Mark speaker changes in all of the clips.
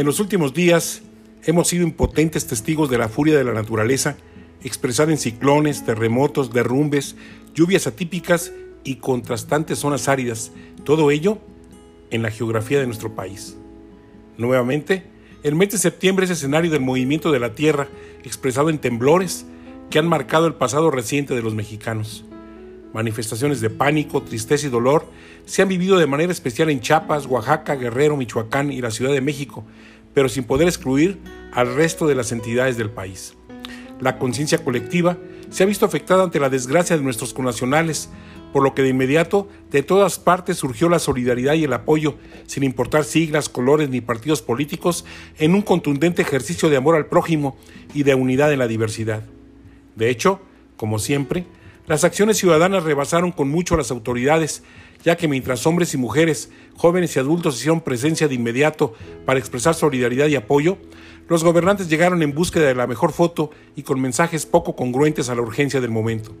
Speaker 1: En los últimos días hemos sido impotentes testigos de la furia de la naturaleza, expresada en ciclones, terremotos, derrumbes, lluvias atípicas y contrastantes zonas áridas, todo ello en la geografía de nuestro país. Nuevamente, el mes de septiembre es escenario del movimiento de la Tierra, expresado en temblores que han marcado el pasado reciente de los mexicanos. Manifestaciones de pánico, tristeza y dolor se han vivido de manera especial en Chiapas, Oaxaca, Guerrero, Michoacán y la Ciudad de México, pero sin poder excluir al resto de las entidades del país. La conciencia colectiva se ha visto afectada ante la desgracia de nuestros connacionales, por lo que de inmediato de todas partes surgió la solidaridad y el apoyo, sin importar siglas, colores ni partidos políticos, en un contundente ejercicio de amor al prójimo y de unidad en la diversidad. De hecho, como siempre, las acciones ciudadanas rebasaron con mucho a las autoridades, ya que mientras hombres y mujeres, jóvenes y adultos hicieron presencia de inmediato para expresar solidaridad y apoyo, los gobernantes llegaron en búsqueda de la mejor foto y con mensajes poco congruentes a la urgencia del momento.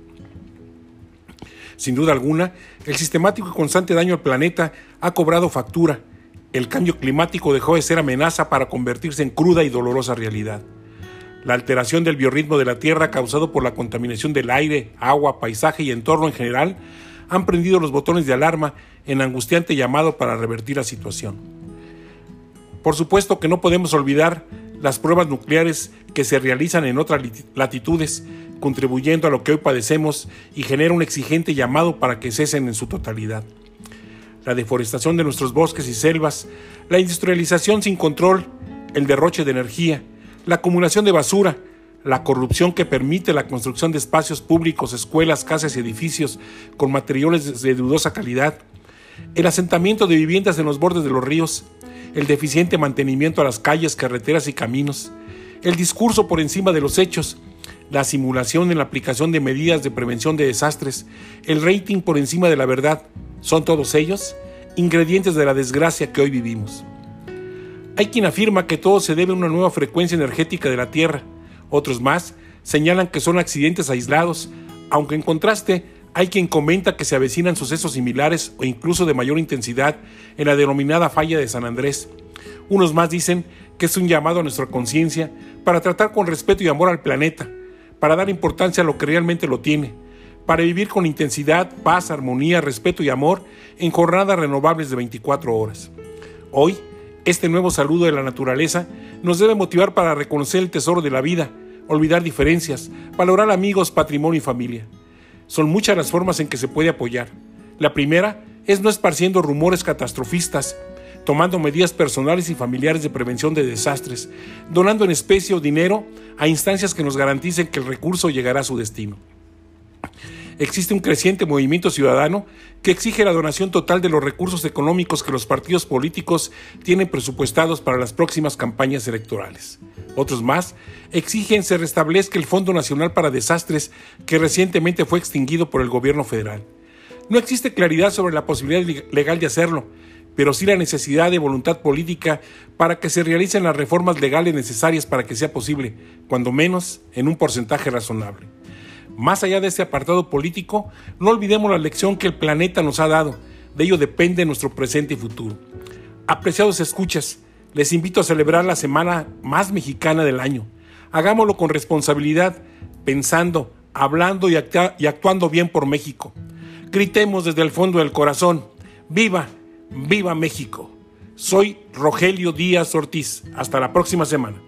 Speaker 1: Sin duda alguna, el sistemático y constante daño al planeta ha cobrado factura. El cambio climático dejó de ser amenaza para convertirse en cruda y dolorosa realidad. La alteración del biorritmo de la Tierra causado por la contaminación del aire, agua, paisaje y entorno en general han prendido los botones de alarma en angustiante llamado para revertir la situación. Por supuesto que no podemos olvidar las pruebas nucleares que se realizan en otras latitudes, contribuyendo a lo que hoy padecemos y genera un exigente llamado para que cesen en su totalidad. La deforestación de nuestros bosques y selvas, la industrialización sin control, el derroche de energía, la acumulación de basura, la corrupción que permite la construcción de espacios públicos, escuelas, casas y edificios con materiales de dudosa calidad, el asentamiento de viviendas en los bordes de los ríos, el deficiente mantenimiento a las calles, carreteras y caminos, el discurso por encima de los hechos, la simulación en la aplicación de medidas de prevención de desastres, el rating por encima de la verdad, son todos ellos ingredientes de la desgracia que hoy vivimos. Hay quien afirma que todo se debe a una nueva frecuencia energética de la Tierra. Otros más señalan que son accidentes aislados, aunque en contraste hay quien comenta que se avecinan sucesos similares o incluso de mayor intensidad en la denominada falla de San Andrés. Unos más dicen que es un llamado a nuestra conciencia para tratar con respeto y amor al planeta, para dar importancia a lo que realmente lo tiene, para vivir con intensidad, paz, armonía, respeto y amor en jornadas renovables de 24 horas. Hoy, este nuevo saludo de la naturaleza nos debe motivar para reconocer el tesoro de la vida, olvidar diferencias, valorar amigos, patrimonio y familia. Son muchas las formas en que se puede apoyar. La primera es no esparciendo rumores catastrofistas, tomando medidas personales y familiares de prevención de desastres, donando en especie o dinero a instancias que nos garanticen que el recurso llegará a su destino existe un creciente movimiento ciudadano que exige la donación total de los recursos económicos que los partidos políticos tienen presupuestados para las próximas campañas electorales. Otros más exigen se restablezca el Fondo Nacional para Desastres que recientemente fue extinguido por el gobierno federal. No existe claridad sobre la posibilidad legal de hacerlo, pero sí la necesidad de voluntad política para que se realicen las reformas legales necesarias para que sea posible, cuando menos en un porcentaje razonable. Más allá de este apartado político, no olvidemos la lección que el planeta nos ha dado. De ello depende nuestro presente y futuro. Apreciados escuchas, les invito a celebrar la semana más mexicana del año. Hagámoslo con responsabilidad, pensando, hablando y, y actuando bien por México. Gritemos desde el fondo del corazón, viva, viva México. Soy Rogelio Díaz Ortiz. Hasta la próxima semana.